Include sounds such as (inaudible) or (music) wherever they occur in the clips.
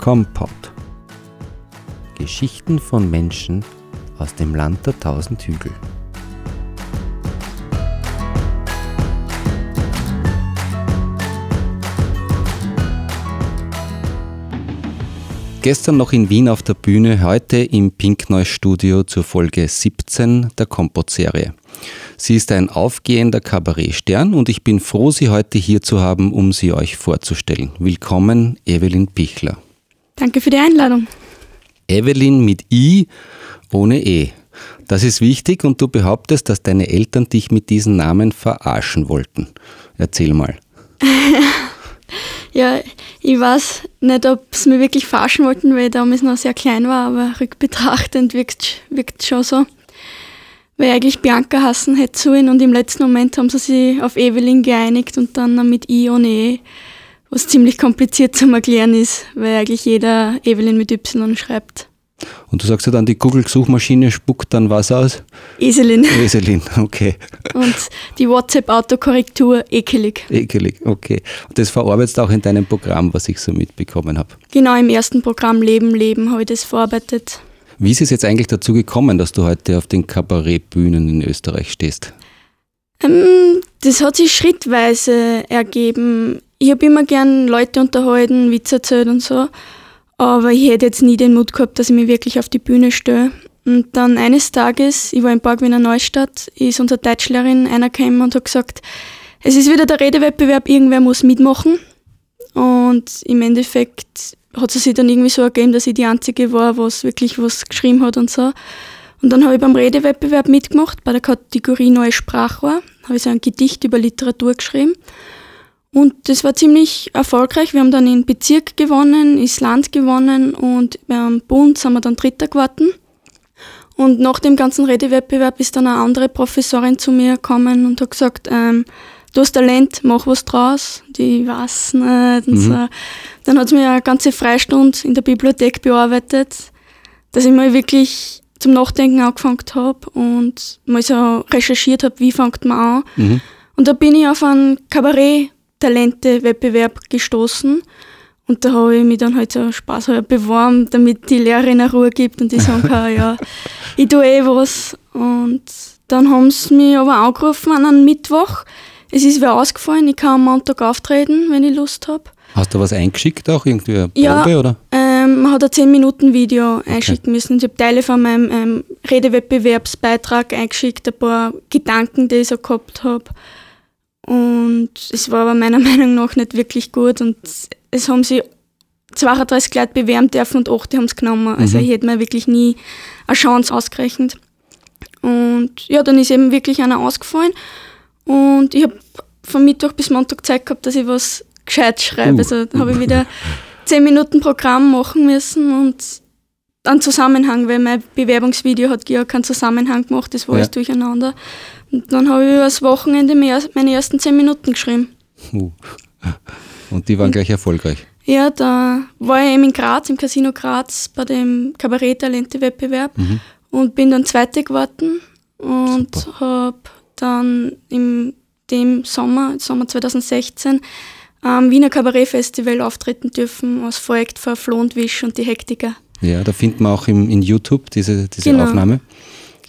Kompott. Geschichten von Menschen aus dem Land der tausend Hügel. Gestern noch in Wien auf der Bühne, heute im Pinkneu Studio zur Folge 17 der Kompott-Serie. Sie ist ein aufgehender Kabarettstern und ich bin froh, Sie heute hier zu haben, um sie euch vorzustellen. Willkommen, Evelyn Pichler. Danke für die Einladung. Evelyn mit I ohne E. Das ist wichtig und du behauptest, dass deine Eltern dich mit diesen Namen verarschen wollten. Erzähl mal. (laughs) Ja, ich weiß nicht, ob sie mir wirklich verarschen wollten, weil ich damals noch sehr klein war, aber rückbetrachtend wirkt es schon so. Weil ich eigentlich Bianca hassen hätte sollen und im letzten Moment haben sie sich auf Evelyn geeinigt und dann mit I und E, was ziemlich kompliziert zu erklären ist, weil eigentlich jeder Evelyn mit Y schreibt. Und du sagst ja dann, die Google-Suchmaschine spuckt dann was aus? Eselin. Eselin, okay. Und die WhatsApp-Autokorrektur ekelig. Ekelig, okay. Und das verarbeitest du auch in deinem Programm, was ich so mitbekommen habe? Genau, im ersten Programm Leben, Leben habe ich das verarbeitet. Wie ist es jetzt eigentlich dazu gekommen, dass du heute auf den Kabarettbühnen in Österreich stehst? Ähm, das hat sich schrittweise ergeben. Ich habe immer gern Leute unterhalten, Witze erzählt und so. Aber ich hätte jetzt nie den Mut gehabt, dass ich mich wirklich auf die Bühne stelle. Und dann eines Tages, ich war in Park Neustadt, ist unsere Deutschlehrerin einer gekommen und hat gesagt, es ist wieder der Redewettbewerb, irgendwer muss mitmachen. Und im Endeffekt hat es sich dann irgendwie so ergeben, dass ich die Einzige war, was wirklich was geschrieben hat und so. Und dann habe ich beim Redewettbewerb mitgemacht, bei der Kategorie Neue Sprachrohr. Habe ich so ein Gedicht über Literatur geschrieben. Und das war ziemlich erfolgreich. Wir haben dann in Bezirk gewonnen, ins Land gewonnen und beim Bund sind wir dann Dritter geworden. Und nach dem ganzen Redewettbewerb ist dann eine andere Professorin zu mir gekommen und hat gesagt, ähm, du hast Talent, mach was draus. Die weiß nicht. Mhm. so. Dann hat sie mir eine ganze Freistunde in der Bibliothek bearbeitet, dass ich mal wirklich zum Nachdenken angefangen habe und mal so recherchiert habe, wie fängt man an. Mhm. Und da bin ich auf ein Kabarett Talente-Wettbewerb gestoßen. Und da habe ich mich dann halt so Spaß beworben, damit die Lehrerin eine Ruhe gibt und ich sagen kann, ja, ich tue eh was. Und dann haben sie mich aber angerufen an einem Mittwoch. Es ist wer ausgefallen, ich kann am Montag auftreten, wenn ich Lust habe. Hast du was eingeschickt auch? Irgendwie eine Probe, ja, oder? Ähm, man hat ein 10-Minuten-Video okay. einschicken müssen. Ich habe Teile von meinem ähm, Redewettbewerbsbeitrag eingeschickt, ein paar Gedanken, die ich so gehabt habe. Und es war aber meiner (laughs) Meinung nach nicht wirklich gut und es haben sich 32 Leute bewerben dürfen und 8 haben es genommen. Also mhm. ich hätte mir wirklich nie eine Chance ausgerechnet. Und ja, dann ist eben wirklich einer ausgefallen und ich habe von Mittwoch bis Montag Zeit gehabt, dass ich was gescheit schreibe. Uh. Also da habe ich (laughs) wieder 10 Minuten Programm machen müssen und einen Zusammenhang, weil mein Bewerbungsvideo hat ja keinen Zusammenhang gemacht, das war ja. alles durcheinander. Und dann habe ich übers Wochenende meine ersten zehn Minuten geschrieben. Uh. Und die waren und, gleich erfolgreich? Ja, da war ich eben in Graz, im Casino Graz, bei dem Kabarett-Talente-Wettbewerb mhm. und bin dann Zweite geworden und habe dann im dem Sommer, Sommer 2016, am Wiener Kabarettfestival auftreten dürfen als Projekt für Flo und Wisch und die Hektiker. Ja, da findet man auch im, in YouTube diese, diese genau. Aufnahme.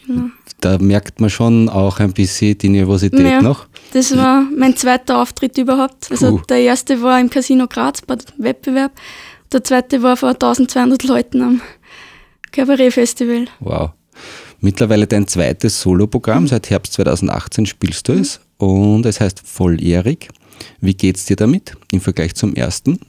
Genau da merkt man schon auch ein bisschen die Nervosität ja, noch. Das war mein zweiter Auftritt überhaupt. Also Puh. der erste war im Casino Graz bei dem Wettbewerb, der zweite war vor 1200 Leuten am Kabarettfestival. Wow. Mittlerweile dein zweites Soloprogramm, seit Herbst 2018 spielst du es und es heißt Volljährig. Wie geht es dir damit im Vergleich zum ersten?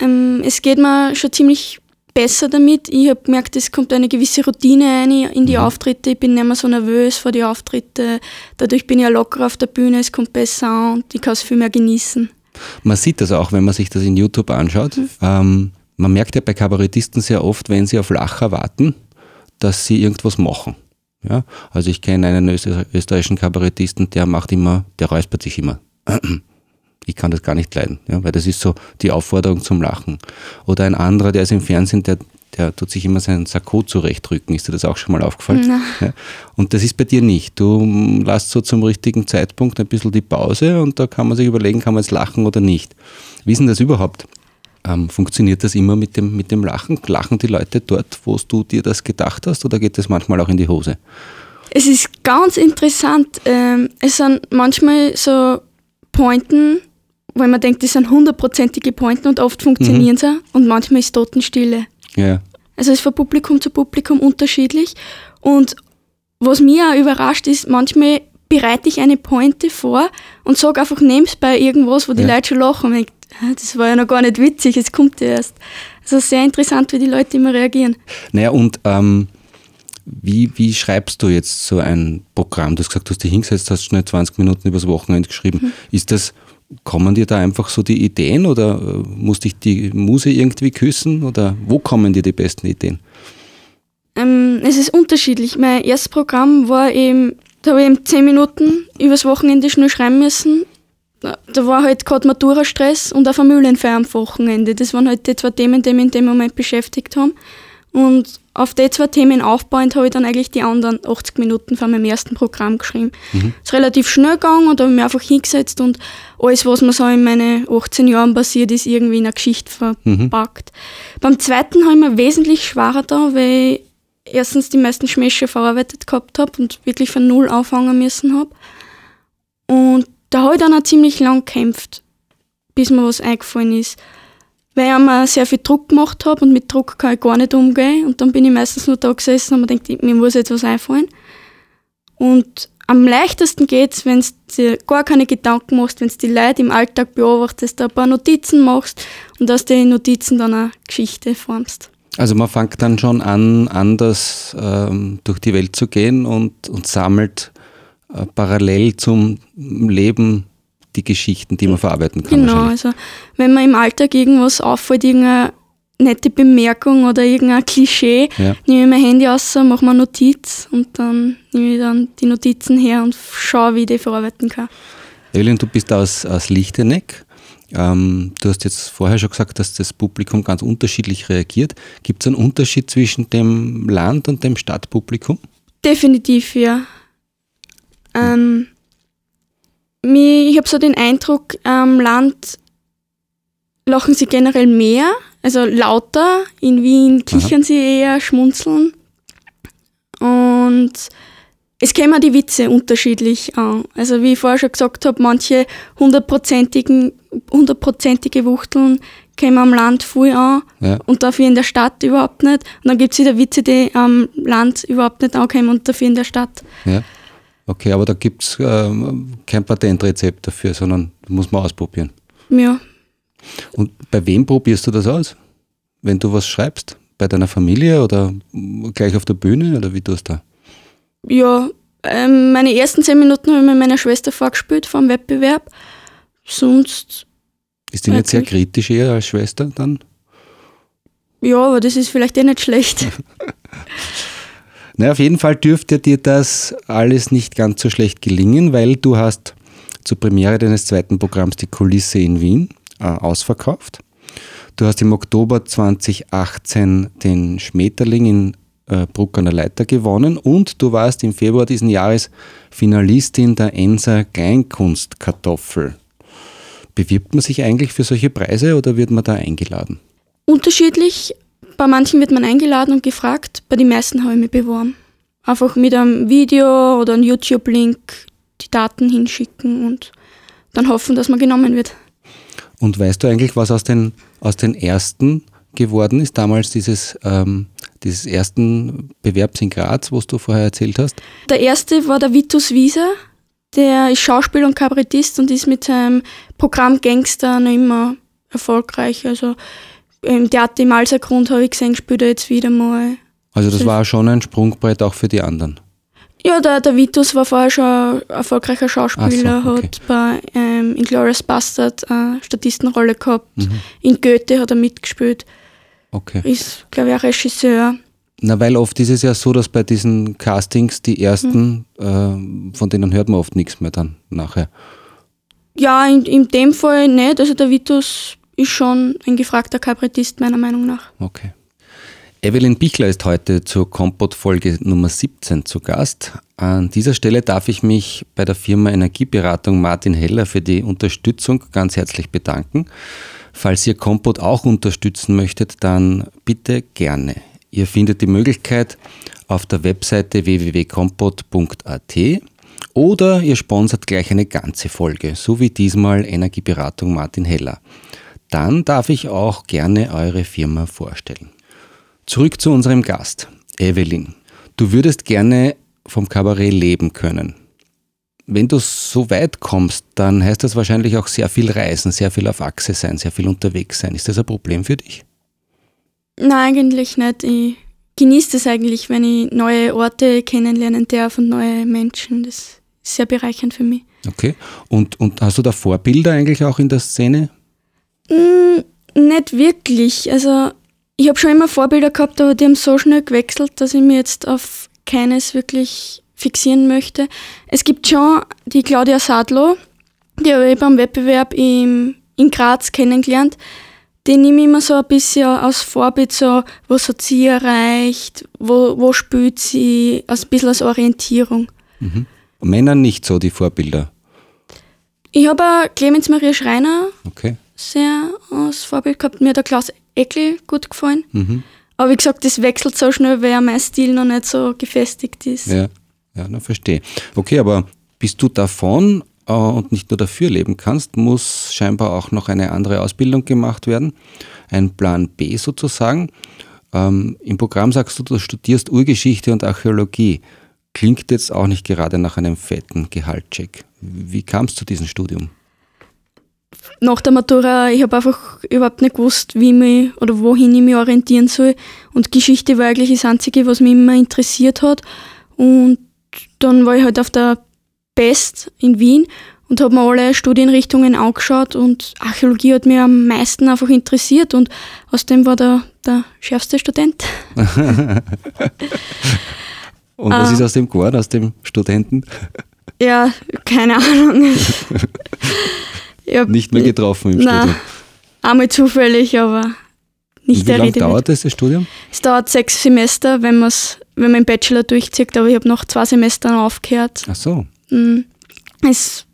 Ähm, es geht mir schon ziemlich besser damit. Ich habe gemerkt, es kommt eine gewisse Routine ein in die mhm. Auftritte. Ich bin nicht mehr so nervös vor die Auftritte. Dadurch bin ich ja locker auf der Bühne, es kommt besser an und ich kann es viel mehr genießen. Man sieht das auch, wenn man sich das in YouTube anschaut. Mhm. Ähm, man merkt ja bei Kabarettisten sehr oft, wenn sie auf Lacher warten, dass sie irgendwas machen. Ja? Also ich kenne einen österreichischen Kabarettisten, der macht immer, der räuspert sich immer. Ich kann das gar nicht leiden, ja, weil das ist so die Aufforderung zum Lachen. Oder ein anderer, der ist im Fernsehen, der, der tut sich immer seinen Sakko zurechtrücken. Ist dir das auch schon mal aufgefallen? Ja. Und das ist bei dir nicht. Du lässt so zum richtigen Zeitpunkt ein bisschen die Pause und da kann man sich überlegen, kann man jetzt lachen oder nicht. Wie ist denn das überhaupt? Ähm, funktioniert das immer mit dem, mit dem Lachen? Lachen die Leute dort, wo du dir das gedacht hast, oder geht das manchmal auch in die Hose? Es ist ganz interessant. Ähm, es sind manchmal so Pointen, weil man denkt, das sind hundertprozentige Pointen und oft funktionieren mhm. sie und manchmal ist Totenstille. Ja. Also es ist von Publikum zu Publikum unterschiedlich. Und was mich auch überrascht ist, manchmal bereite ich eine Pointe vor und sage einfach nebenbei irgendwas, wo die ja. Leute schon lachen und denke, das war ja noch gar nicht witzig, es kommt ja erst. Also sehr interessant, wie die Leute immer reagieren. Naja, und ähm, wie, wie schreibst du jetzt so ein Programm? Du hast gesagt, du hast dich hingesetzt, hast schnell 20 Minuten übers Wochenende geschrieben. Mhm. Ist das, kommen dir da einfach so die Ideen oder äh, muss dich die Muse irgendwie küssen oder wo kommen dir die besten Ideen? Ähm, es ist unterschiedlich. Mein erstes Programm war eben, da habe ich eben 10 Minuten übers Wochenende schnell schreiben müssen. Da war halt gerade Matura-Stress und auch Familienfeier am Wochenende. Das waren halt die zwei Themen, die mich in dem Moment beschäftigt haben. Und auf die zwei Themen aufbauend habe ich dann eigentlich die anderen 80 Minuten von meinem ersten Programm geschrieben. Mhm. Es ist relativ schnell gegangen und habe mich einfach hingesetzt und alles, was mir so in meinen 18 Jahren passiert ist, irgendwie in eine Geschichte verpackt. Mhm. Beim zweiten habe ich mir wesentlich schwerer da, weil ich erstens die meisten Schmähsche verarbeitet gehabt habe und wirklich von Null anfangen müssen habe. Und da habe ich dann auch ziemlich lang gekämpft, bis mir was eingefallen ist weil ich mir sehr viel Druck gemacht habe und mit Druck kann ich gar nicht umgehen. Und dann bin ich meistens nur da gesessen und mir gedacht, mir muss jetzt was einfallen. Und am leichtesten geht es, wenn du dir gar keine Gedanken machst, wenn du die Leute im Alltag beobachtest, ein paar Notizen machst und aus den Notizen dann eine Geschichte formst. Also man fängt dann schon an, anders ähm, durch die Welt zu gehen und, und sammelt äh, parallel zum Leben die Geschichten, die man verarbeiten kann. Genau, also wenn man im Alltag irgendwas auffällt, irgendeine nette Bemerkung oder irgendein Klischee, ja. nehme ich mein Handy aus, mache mir eine Notiz und dann nehme ich dann die Notizen her und schaue, wie ich die verarbeiten kann. Evelyn, du bist aus, aus Lichteneck. Ähm, du hast jetzt vorher schon gesagt, dass das Publikum ganz unterschiedlich reagiert. Gibt es einen Unterschied zwischen dem Land- und dem Stadtpublikum? Definitiv, ja. Ähm, ich habe so den Eindruck, am Land lachen sie generell mehr, also lauter. In Wien kichern Aha. sie eher, schmunzeln. Und es kämen die Witze unterschiedlich an. Also wie ich vorher schon gesagt habe, manche hundertprozentigen, hundertprozentige Wuchteln kämen am Land viel an ja. und dafür in der Stadt überhaupt nicht. Und dann gibt es wieder Witze, die am Land überhaupt nicht ankommen und dafür in der Stadt. Ja. Okay, aber da gibt es ähm, kein Patentrezept dafür, sondern muss man ausprobieren. Ja. Und bei wem probierst du das aus? Wenn du was schreibst? Bei deiner Familie oder gleich auf der Bühne oder wie tust du da? Ja, ähm, meine ersten zehn Minuten habe ich mit meiner Schwester vorgespielt vor dem Wettbewerb. Sonst. Ist die nicht sehr kritisch eher als Schwester dann? Ja, aber das ist vielleicht eh nicht schlecht. (laughs) Na, auf jeden Fall dürfte dir das alles nicht ganz so schlecht gelingen, weil du hast zur Premiere deines zweiten Programms die Kulisse in Wien äh, ausverkauft. Du hast im Oktober 2018 den Schmetterling in äh, Bruck an der Leiter gewonnen und du warst im Februar diesen Jahres Finalistin der Enser Kleinkunstkartoffel. Bewirbt man sich eigentlich für solche Preise oder wird man da eingeladen? Unterschiedlich. Bei manchen wird man eingeladen und gefragt, bei den meisten habe ich mich beworben. Einfach mit einem Video oder einem YouTube-Link die Daten hinschicken und dann hoffen, dass man genommen wird. Und weißt du eigentlich, was aus den, aus den ersten geworden ist? Damals dieses, ähm, dieses ersten Bewerbs in Graz, was du vorher erzählt hast? Der erste war der Vitus Wieser. Der ist Schauspieler und Kabarettist und ist mit seinem Programm Gangster noch immer erfolgreich. Also im Theater im Alsergrund habe ich gesehen, spielt er jetzt wieder mal. Also das war schon ein Sprungbrett auch für die anderen. Ja, der, der Vitus war vorher schon ein erfolgreicher Schauspieler, so, okay. hat bei ähm, Inglourious Bastard eine Statistenrolle gehabt. Mhm. In Goethe hat er mitgespielt. Okay. Ist, glaube ich, ein Regisseur. Na, weil oft ist es ja so, dass bei diesen Castings die ersten, mhm. äh, von denen hört man oft nichts mehr dann nachher. Ja, in, in dem Fall nicht. Also der Vitus ist schon ein gefragter Kabarettist, meiner Meinung nach. Okay. Evelyn Bichler ist heute zur Kompott-Folge Nummer 17 zu Gast. An dieser Stelle darf ich mich bei der Firma Energieberatung Martin Heller für die Unterstützung ganz herzlich bedanken. Falls ihr Kompott auch unterstützen möchtet, dann bitte gerne. Ihr findet die Möglichkeit auf der Webseite www.kompott.at oder ihr sponsert gleich eine ganze Folge, so wie diesmal Energieberatung Martin Heller. Dann darf ich auch gerne eure Firma vorstellen. Zurück zu unserem Gast, Evelyn. Du würdest gerne vom Kabarett leben können. Wenn du so weit kommst, dann heißt das wahrscheinlich auch sehr viel reisen, sehr viel auf Achse sein, sehr viel unterwegs sein. Ist das ein Problem für dich? Nein, eigentlich nicht. Ich genieße das eigentlich, wenn ich neue Orte kennenlernen darf und neue Menschen. Das ist sehr bereichernd für mich. Okay. Und, und hast du da Vorbilder eigentlich auch in der Szene? Mm, nicht wirklich. Also ich habe schon immer Vorbilder gehabt, aber die haben so schnell gewechselt, dass ich mir jetzt auf keines wirklich fixieren möchte. Es gibt schon die Claudia Sadlo, die habe ich beim Wettbewerb im, in Graz kennengelernt. Die nehme ich immer so ein bisschen als Vorbild, so, was hat sie erreicht, wo, wo spielt sie, also ein bisschen als Orientierung. Mhm. Männer nicht so die Vorbilder? Ich habe Clemens Maria Schreiner okay. Sehr als Vorbild gehabt. Mir hat der Klaus Eckel gut gefallen. Mhm. Aber wie gesagt, das wechselt so schnell, weil mein Stil noch nicht so gefestigt ist. Ja, ja, na, verstehe. Okay, aber bis du davon äh, und nicht nur dafür leben kannst, muss scheinbar auch noch eine andere Ausbildung gemacht werden. Ein Plan B sozusagen. Ähm, Im Programm sagst du, du studierst Urgeschichte und Archäologie. Klingt jetzt auch nicht gerade nach einem fetten Gehaltscheck. Wie kam es zu diesem Studium? Nach der Matura, ich habe einfach überhaupt nicht gewusst, wie mich oder wohin ich mich orientieren soll. Und Geschichte war eigentlich das Einzige, was mich immer interessiert hat. Und dann war ich halt auf der Best in Wien und habe mir alle Studienrichtungen angeschaut und Archäologie hat mich am meisten einfach interessiert und aus dem war der, der schärfste Student. (laughs) und was ist aus dem geworden, aus dem Studenten? Ja, keine Ahnung. (laughs) Ja, nicht mehr getroffen im nein, Studium? Einmal zufällig, aber nicht Und wie lange dauert das, das Studium? Es dauert sechs Semester, wenn, wenn man im Bachelor durchzieht, aber ich habe noch zwei Semestern aufgehört. Ach so. Mhm. Es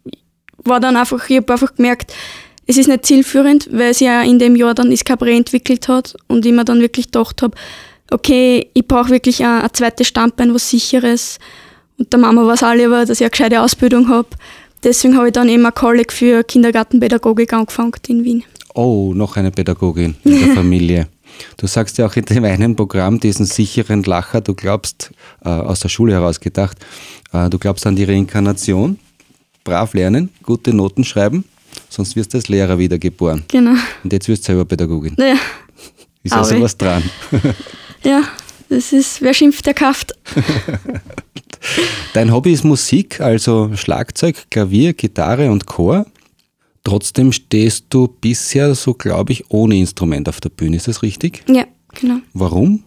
war dann einfach, ich habe einfach gemerkt, es ist nicht zielführend, weil es ja in dem Jahr dann das Cabaret entwickelt hat und ich mir dann wirklich gedacht habe, okay, ich brauche wirklich ein, ein zweites Standbein, was sicheres. Und der Mama war es lieber, dass ich eine gescheite Ausbildung habe. Deswegen habe ich dann eben ein Kolleg für Kindergartenpädagogik angefangen in Wien. Oh, noch eine Pädagogin in der (laughs) Familie. Du sagst ja auch in dem einen Programm diesen sicheren Lacher, du glaubst, äh, aus der Schule heraus gedacht, äh, du glaubst an die Reinkarnation, brav lernen, gute Noten schreiben, sonst wirst du als Lehrer wiedergeboren. Genau. Und jetzt wirst du selber Pädagogin. Ja. Ist also was dran. ja, das ist, wer schimpft, der kauft. (laughs) Dein Hobby ist Musik, also Schlagzeug, Klavier, Gitarre und Chor. Trotzdem stehst du bisher, so glaube ich, ohne Instrument auf der Bühne. Ist das richtig? Ja, genau. Warum?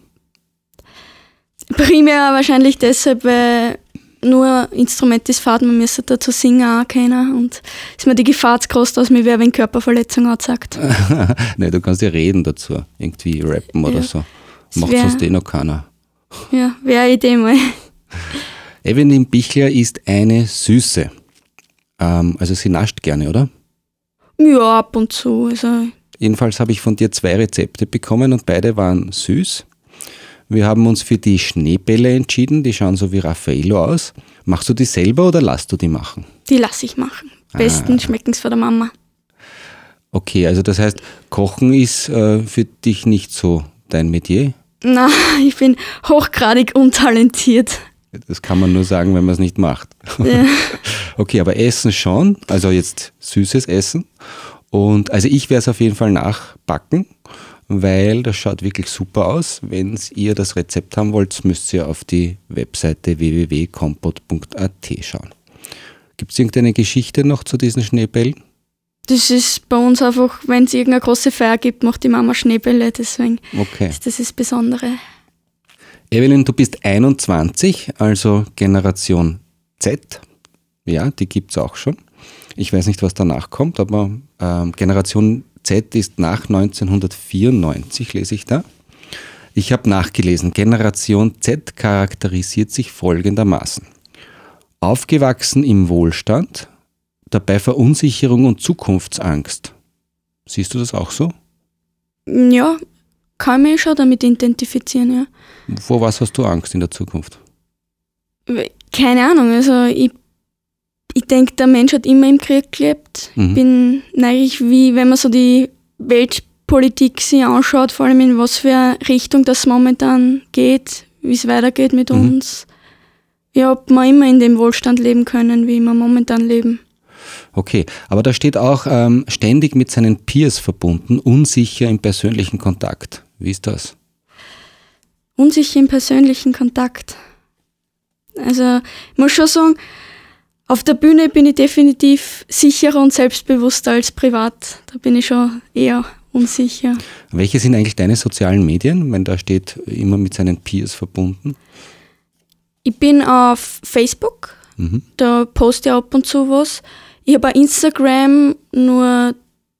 Primär wahrscheinlich deshalb, weil nur Instrument ist fad, man müsste dazu singen auch keiner und ist mir die Gefahr zu groß, dass mir wer wegen Körperverletzung anzeigt. (laughs) Nein, du kannst ja reden dazu, irgendwie rappen ja. oder so. Macht wär, sonst eh noch keiner. Ja, wäre Idee mal. (laughs) Evelyn Bichler ist eine Süße. Ähm, also sie nascht gerne, oder? Ja, ab und zu. Also. Jedenfalls habe ich von dir zwei Rezepte bekommen und beide waren süß. Wir haben uns für die Schneebälle entschieden, die schauen so wie Raffaello aus. Machst du die selber oder lässt du die machen? Die lasse ich machen. Besten ah. schmecken es von der Mama. Okay, also das heißt, Kochen ist äh, für dich nicht so dein Metier? Na, (laughs) ich bin hochgradig untalentiert. Das kann man nur sagen, wenn man es nicht macht. Ja. (laughs) okay, aber Essen schon, also jetzt süßes Essen. Und also ich werde es auf jeden Fall nachbacken, weil das schaut wirklich super aus. Wenn ihr das Rezept haben wollt, müsst ihr auf die Webseite www.kompot.at schauen. Gibt es irgendeine Geschichte noch zu diesen Schneebällen? Das ist bei uns einfach, wenn es irgendeine große Feier gibt, macht die Mama Schneebälle, deswegen okay. ist das das Besondere. Evelyn, du bist 21, also Generation Z. Ja, die gibt es auch schon. Ich weiß nicht, was danach kommt, aber ähm, Generation Z ist nach 1994, lese ich da. Ich habe nachgelesen, Generation Z charakterisiert sich folgendermaßen. Aufgewachsen im Wohlstand, dabei Verunsicherung und Zukunftsangst. Siehst du das auch so? Ja, kann mich schon damit identifizieren, ja. Vor was hast du Angst in der Zukunft? Keine Ahnung, also ich, ich denke, der Mensch hat immer im Krieg gelebt. Mhm. Ich bin neugierig, wie, wenn man so die Weltpolitik sich anschaut, vor allem in was für eine Richtung das momentan geht, wie es weitergeht mit Mhm. uns. Ja, ob wir immer in dem Wohlstand leben können, wie wir momentan leben. Okay, aber da steht auch ähm, ständig mit seinen Peers verbunden, unsicher im persönlichen Kontakt. Wie ist das? Unsicher im persönlichen Kontakt. Also, ich muss schon sagen, auf der Bühne bin ich definitiv sicherer und selbstbewusster als privat. Da bin ich schon eher unsicher. Welche sind eigentlich deine sozialen Medien, wenn da steht immer mit seinen Peers verbunden? Ich bin auf Facebook, Mhm. da poste ich ab und zu was. Ich habe Instagram, nur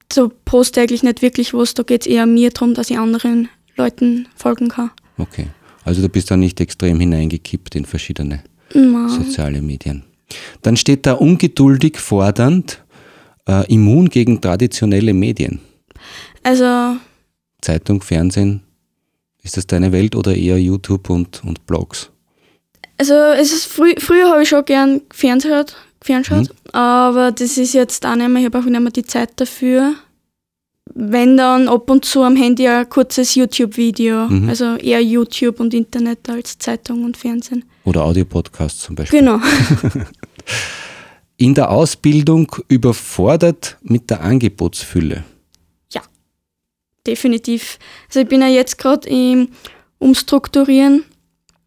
da poste ich eigentlich nicht wirklich was. Da geht es eher mir darum, dass ich anderen Leuten folgen kann. Okay, also du bist da nicht extrem hineingekippt in verschiedene Na, soziale Medien. Dann steht da ungeduldig, fordernd, äh, immun gegen traditionelle Medien. also, Zeitung, Fernsehen, ist das deine Welt oder eher YouTube und, und Blogs? also es ist frü früher habe ich schon gern ferngeschaut, ferngeschaut aber das ist jetzt auch nicht mehr. Ich habe auch nicht mehr die Zeit dafür. Wenn dann ab und zu am Handy ein kurzes YouTube-Video, Mhm. also eher YouTube und Internet als Zeitung und Fernsehen. Oder Audiopodcasts zum Beispiel. Genau. (laughs) In der Ausbildung überfordert mit der Angebotsfülle. definitiv. Also ich bin ja jetzt gerade im Umstrukturieren,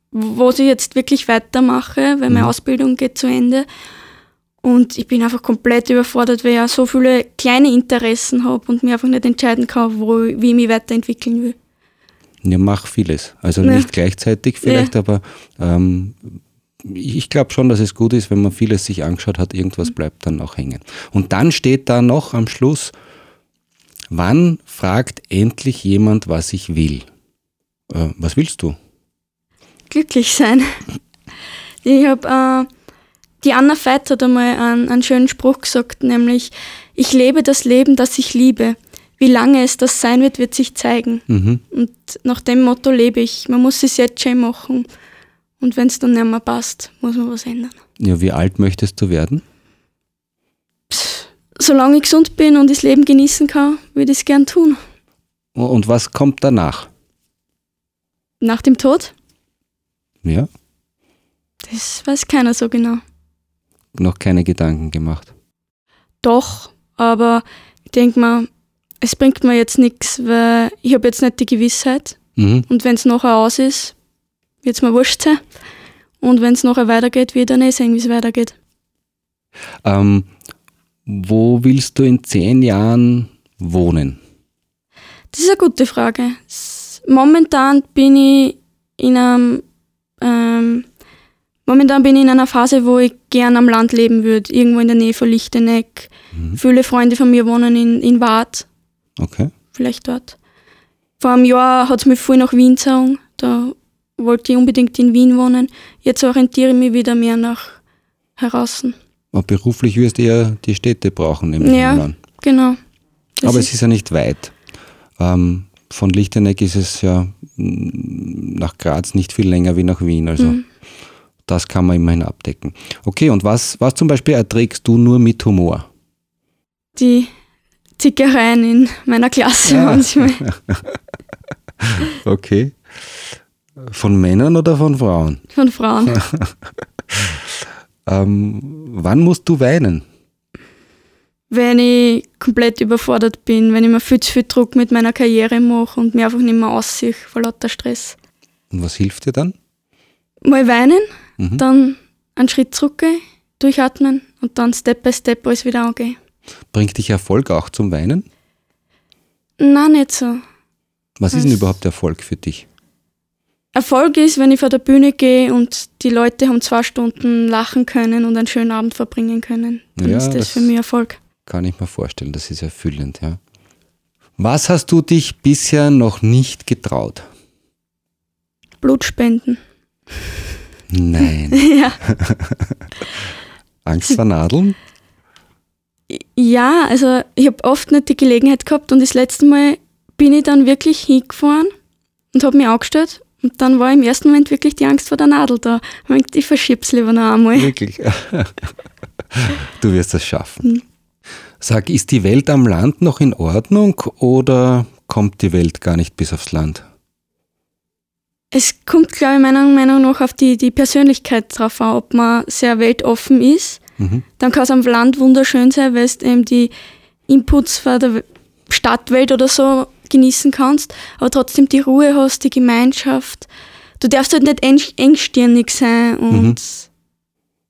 was ich jetzt wirklich weitermache, weil meine Mhm. Ausbildung geht zu Ende. Und ich bin einfach komplett überfordert, weil ich auch so viele kleine Interessen habe und mir einfach nicht entscheiden kann, wo, wie ich mich weiterentwickeln will. Ja, mach vieles. Also Ja. nicht gleichzeitig vielleicht, aber ähm, ich glaube schon, dass es gut ist, wenn man vieles sich angeschaut hat, irgendwas bleibt dann auch hängen. Und dann steht da noch am Schluss, wann fragt endlich jemand, was ich will? Äh, was willst du? Glücklich sein. Ich habe, äh, die Anna Veit hat einmal einen, einen schönen Spruch gesagt, nämlich, ich lebe das Leben, das ich liebe. Wie lange es das sein wird, wird sich zeigen. Mhm. Und nach dem Motto lebe ich. Man muss es jetzt schon machen. Und wenn es dann nicht mehr passt, muss man was ändern. Ja, wie alt möchtest du werden? Solange ich gesund bin und das Leben genießen kann, würde ich es gern tun. Und was kommt danach? Nach dem Tod? Ja, Das weiß keiner so genau. Noch keine Gedanken gemacht. Doch, aber ich denke mal, es bringt mir jetzt nichts, weil ich habe jetzt nicht die Gewissheit. Mhm. Und wenn es nachher aus ist, wird es mir wurscht sein. Und wenn es nachher weitergeht, wird dann eh sehen, wie es weitergeht. Ähm, wo willst du in zehn Jahren wohnen? Das ist eine gute Frage. Momentan bin ich in einem ähm, momentan bin ich in einer Phase, wo ich gern am Land leben würde, irgendwo in der Nähe von Lichteneck. Mhm. Viele Freunde von mir wohnen in, in Waadt, Okay. vielleicht dort. Vor einem Jahr hat es mich voll nach Wien gezogen. Da wollte ich unbedingt in Wien wohnen. Jetzt orientiere ich mich wieder mehr nach heraußen. Aber beruflich wirst du eher die Städte brauchen, ich Ja. an. Genau. Das Aber es ist ja nicht weit. Ähm, von Lichteneck ist es ja mm, nach Graz nicht viel länger wie nach Wien. Also Mhm. Das kann man immerhin abdecken. Okay, und was, was zum Beispiel erträgst du nur mit Humor? die Zickereien in meiner Klasse Ja. manchmal. (laughs) Okay. Von Männern oder von Frauen? Von Frauen. (laughs) Ähm, wann musst du weinen? wenn ich komplett überfordert bin, wenn ich mir viel zu viel Druck mit meiner Karriere mache und mir einfach nicht mehr aussehe vor lauter Stress. Und was hilft dir dann? Mal weinen, Mhm. dann einen Schritt zurückgehen, durchatmen und dann Step by Step alles wieder angehen. Bringt dich Erfolg auch zum Weinen? Nein, nicht so. Was ist denn überhaupt Erfolg für dich? Erfolg ist, wenn ich vor der Bühne gehe und die Leute haben zwei Stunden lachen können und einen schönen Abend verbringen können. Dann Ja, ist das, das- für mich Erfolg. Kann ich mir vorstellen, das ist erfüllend, ja. Was hast du dich bisher noch nicht getraut? Blutspenden. Nein. (laughs) ja. Angst vor Nadeln? Ja, also ich habe oft nicht die Gelegenheit gehabt und das letzte Mal bin ich dann wirklich hingefahren und habe mich angestellt und dann war im ersten Moment wirklich die Angst vor der Nadel da. Ich, mein, ich verschieb's lieber noch einmal. Wirklich? (laughs) du wirst das schaffen. Hm. Sag, ist die Welt am Land noch in Ordnung oder kommt die Welt gar nicht bis aufs Land? Es kommt, glaube ich, meiner Meinung nach auf die, die Persönlichkeit drauf an, ob man sehr weltoffen ist. Mhm. Dann kann es am Land wunderschön sein, weil du eben die Inputs von der Stadtwelt oder so genießen kannst, aber trotzdem die Ruhe hast, die Gemeinschaft. Du darfst halt nicht eng, engstirnig sein und. Mhm.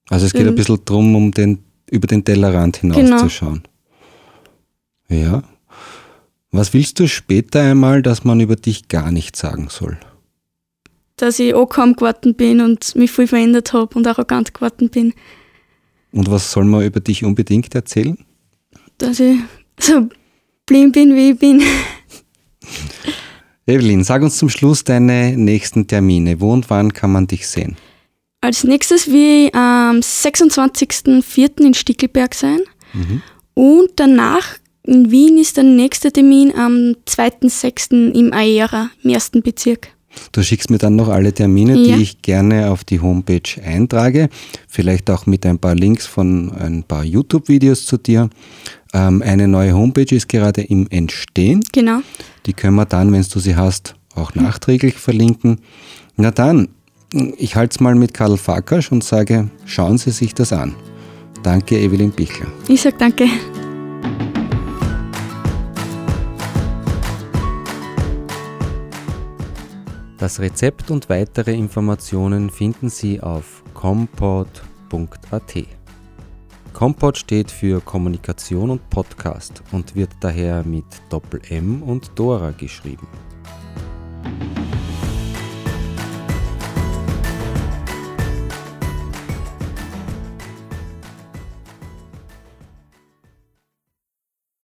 Also es geht ein bisschen darum, um den, über den Tellerrand hinauszuschauen. Genau. Ja. Was willst du später einmal, dass man über dich gar nicht sagen soll? Dass ich auch kaum geworden bin und mich viel verändert habe und arrogant geworden bin. Und was soll man über dich unbedingt erzählen? Dass ich so blind bin, wie ich bin. Evelyn, sag uns zum Schluss deine nächsten Termine. Wo und wann kann man dich sehen? Als nächstes will ich am 26.04. in Stickelberg sein. Mhm. Und danach in Wien ist der nächste Termin am 2.06. im Aera, im ersten Bezirk. Du schickst mir dann noch alle Termine, ja. die ich gerne auf die Homepage eintrage. Vielleicht auch mit ein paar Links von ein paar YouTube-Videos zu dir. Ähm, eine neue Homepage ist gerade im Entstehen. Genau. Die können wir dann, wenn du sie hast, auch nachträglich verlinken. Na dann, ich halte es mal mit Karl Farkasch und sage, schauen Sie sich das an. Danke, Evelyn Bichler. Ich sage danke. Das Rezept und weitere Informationen finden Sie auf compot.at. Compot steht für Kommunikation und Podcast und wird daher mit Doppel M und Dora geschrieben.